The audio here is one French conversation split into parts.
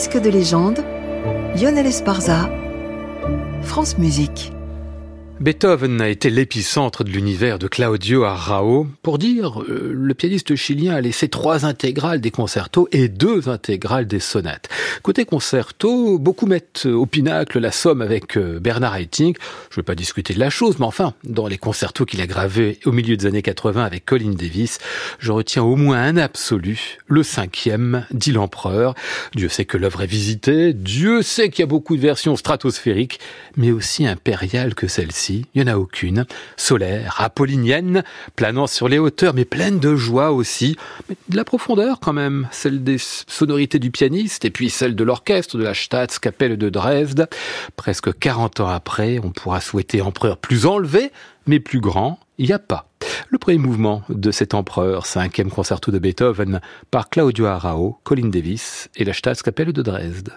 Disque de légende, Lionel Esparza, France Musique. Beethoven a été l'épicentre de l'univers de Claudio Arrao. Pour dire, euh, le pianiste chilien a laissé trois intégrales des concertos et deux intégrales des sonates. Côté concerto, beaucoup mettent au pinacle la somme avec euh, Bernard Haitink. Je ne vais pas discuter de la chose, mais enfin, dans les concertos qu'il a gravés au milieu des années 80 avec Colin Davis, je retiens au moins un absolu, le cinquième, dit l'empereur. Dieu sait que l'œuvre est visitée, Dieu sait qu'il y a beaucoup de versions stratosphériques, mais aussi impériales que celle-ci il n'y en a aucune. Solaire, apollinienne, planant sur les hauteurs, mais pleine de joie aussi. Mais de la profondeur quand même, celle des sonorités du pianiste et puis celle de l'orchestre de la Staatskapelle de Dresde. Presque 40 ans après, on pourra souhaiter empereur plus enlevé, mais plus grand, il n'y a pas. Le premier mouvement de cet empereur, cinquième concerto de Beethoven, par Claudio Arrao, Colin Davis et la Staatskapelle de Dresde.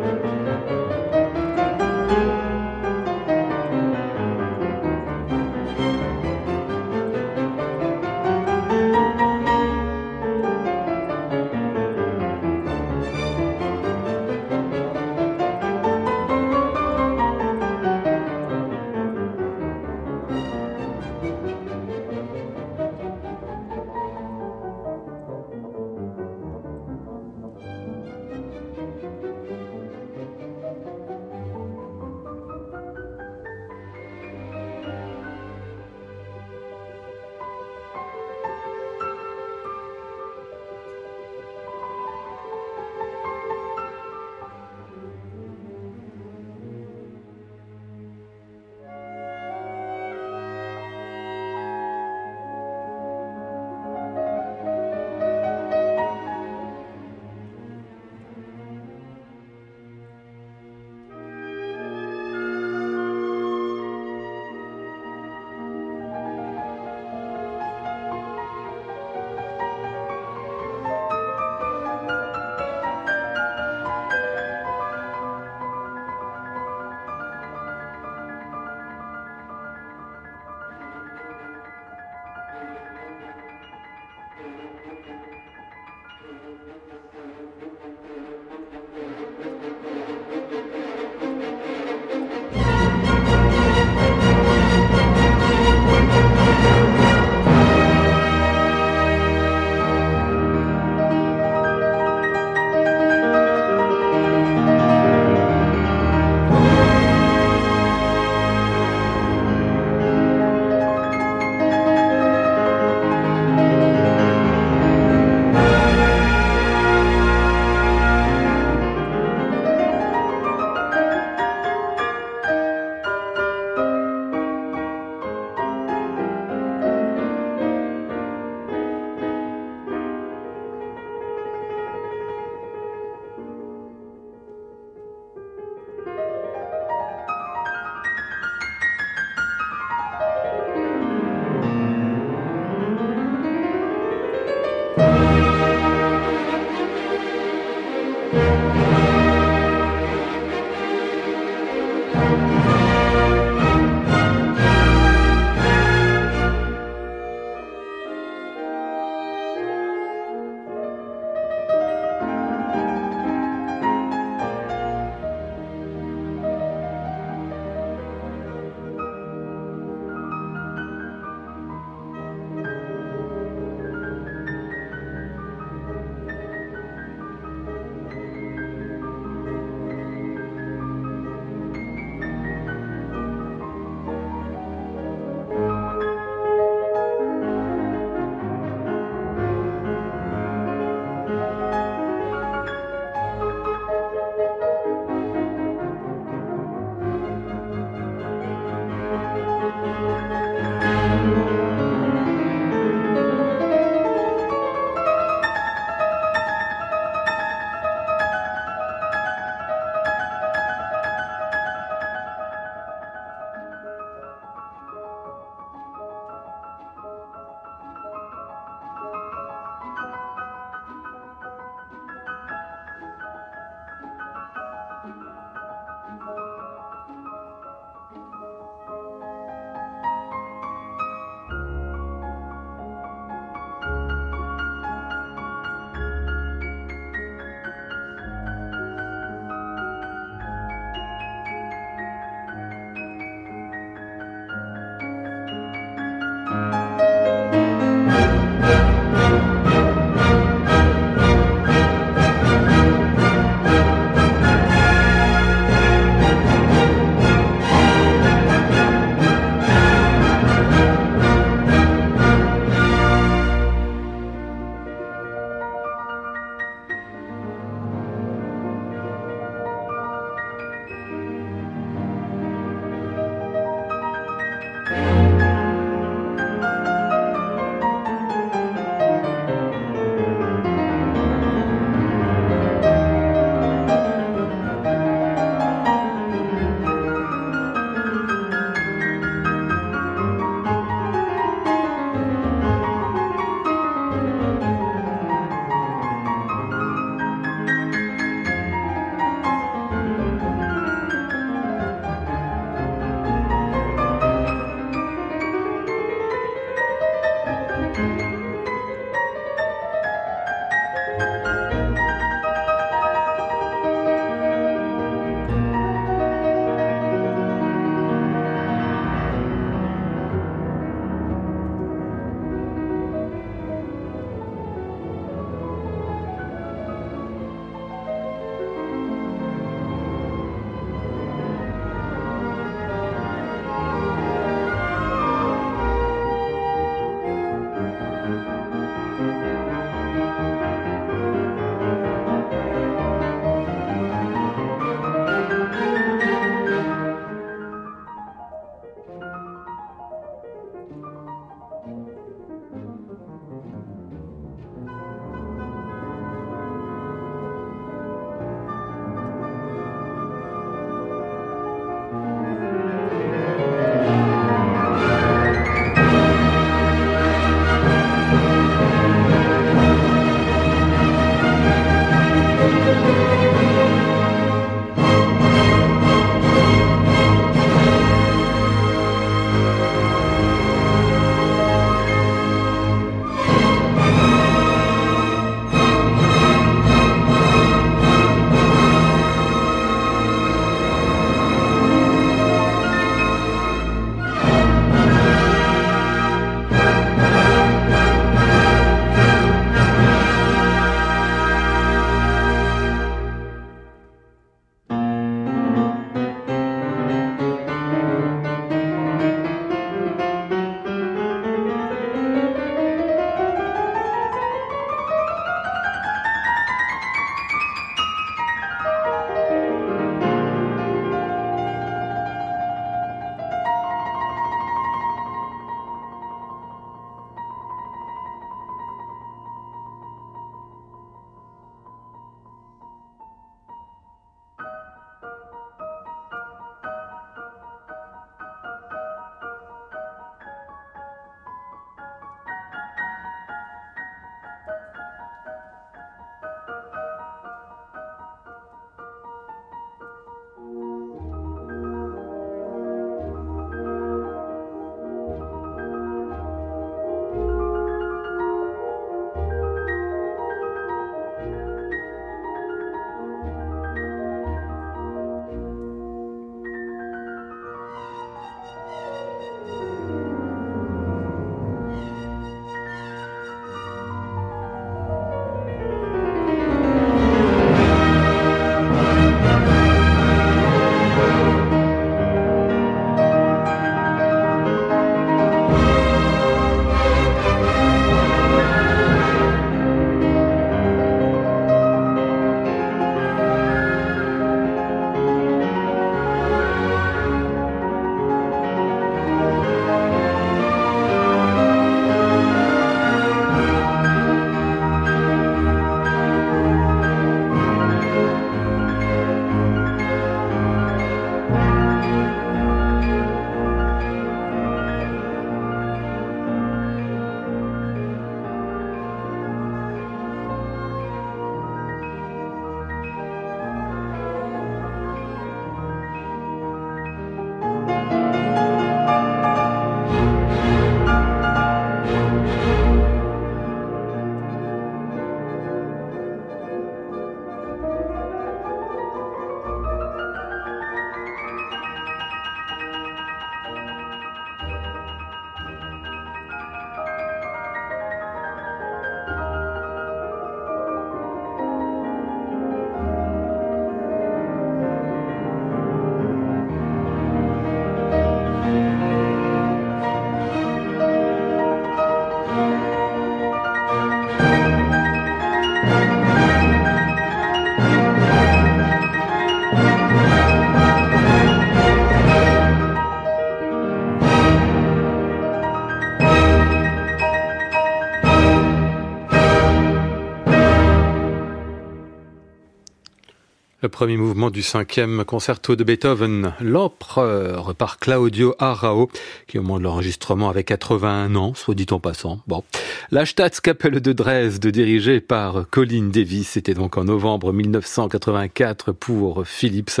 Premier mouvement du cinquième concerto de Beethoven, L'Empereur, par Claudio Arrao, qui au moment de l'enregistrement avait 81 ans, soit dit en passant. Bon. La Staatskapelle de Dresde, dirigée par Colin Davis, c'était donc en novembre 1984 pour Philips.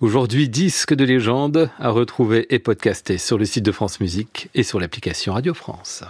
Aujourd'hui, disque de légende à retrouver et podcasté sur le site de France Musique et sur l'application Radio France.